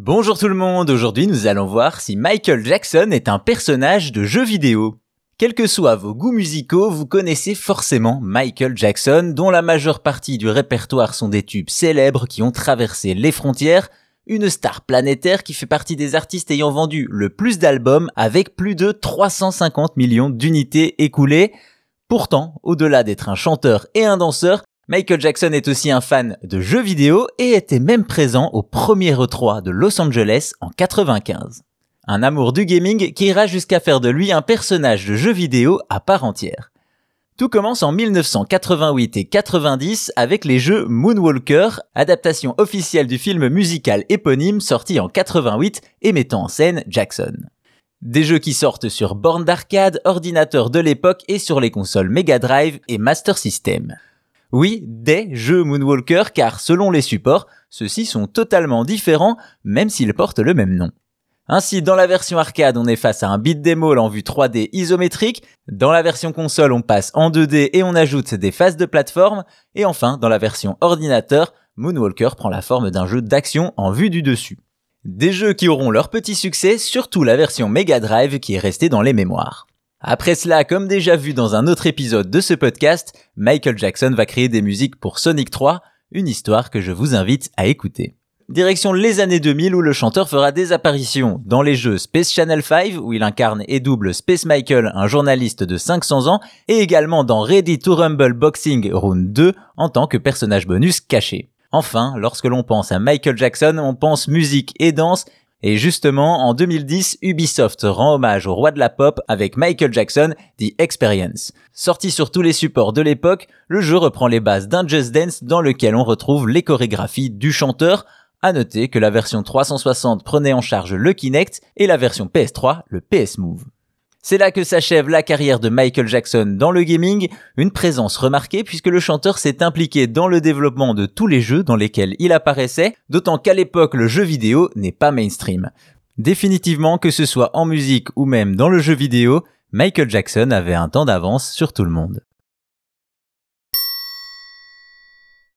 Bonjour tout le monde, aujourd'hui nous allons voir si Michael Jackson est un personnage de jeu vidéo. Quels que soient vos goûts musicaux, vous connaissez forcément Michael Jackson, dont la majeure partie du répertoire sont des tubes célèbres qui ont traversé les frontières, une star planétaire qui fait partie des artistes ayant vendu le plus d'albums avec plus de 350 millions d'unités écoulées. Pourtant, au-delà d'être un chanteur et un danseur, Michael Jackson est aussi un fan de jeux vidéo et était même présent au premier E3 de Los Angeles en 95. Un amour du gaming qui ira jusqu'à faire de lui un personnage de jeu vidéo à part entière. Tout commence en 1988 et 90 avec les jeux Moonwalker, adaptation officielle du film musical éponyme sorti en 88 et mettant en scène Jackson. Des jeux qui sortent sur bornes d'arcade, ordinateurs de l'époque et sur les consoles Mega Drive et Master System. Oui, des jeux Moonwalker car selon les supports, ceux-ci sont totalement différents même s'ils portent le même nom. Ainsi, dans la version arcade, on est face à un beat all en vue 3D isométrique, dans la version console, on passe en 2D et on ajoute des phases de plateforme, et enfin, dans la version ordinateur, Moonwalker prend la forme d'un jeu d'action en vue du dessus. Des jeux qui auront leur petit succès, surtout la version Mega Drive qui est restée dans les mémoires. Après cela, comme déjà vu dans un autre épisode de ce podcast, Michael Jackson va créer des musiques pour Sonic 3, une histoire que je vous invite à écouter. Direction les années 2000 où le chanteur fera des apparitions dans les jeux Space Channel 5 où il incarne et double Space Michael, un journaliste de 500 ans, et également dans Ready to Rumble Boxing Round 2 en tant que personnage bonus caché. Enfin, lorsque l'on pense à Michael Jackson, on pense musique et danse, et justement, en 2010, Ubisoft rend hommage au roi de la pop avec Michael Jackson, The Experience. Sorti sur tous les supports de l'époque, le jeu reprend les bases d'un Just Dance dans lequel on retrouve les chorégraphies du chanteur. À noter que la version 360 prenait en charge le Kinect et la version PS3 le PS Move. C'est là que s'achève la carrière de Michael Jackson dans le gaming, une présence remarquée puisque le chanteur s'est impliqué dans le développement de tous les jeux dans lesquels il apparaissait, d'autant qu'à l'époque le jeu vidéo n'est pas mainstream. Définitivement que ce soit en musique ou même dans le jeu vidéo, Michael Jackson avait un temps d'avance sur tout le monde.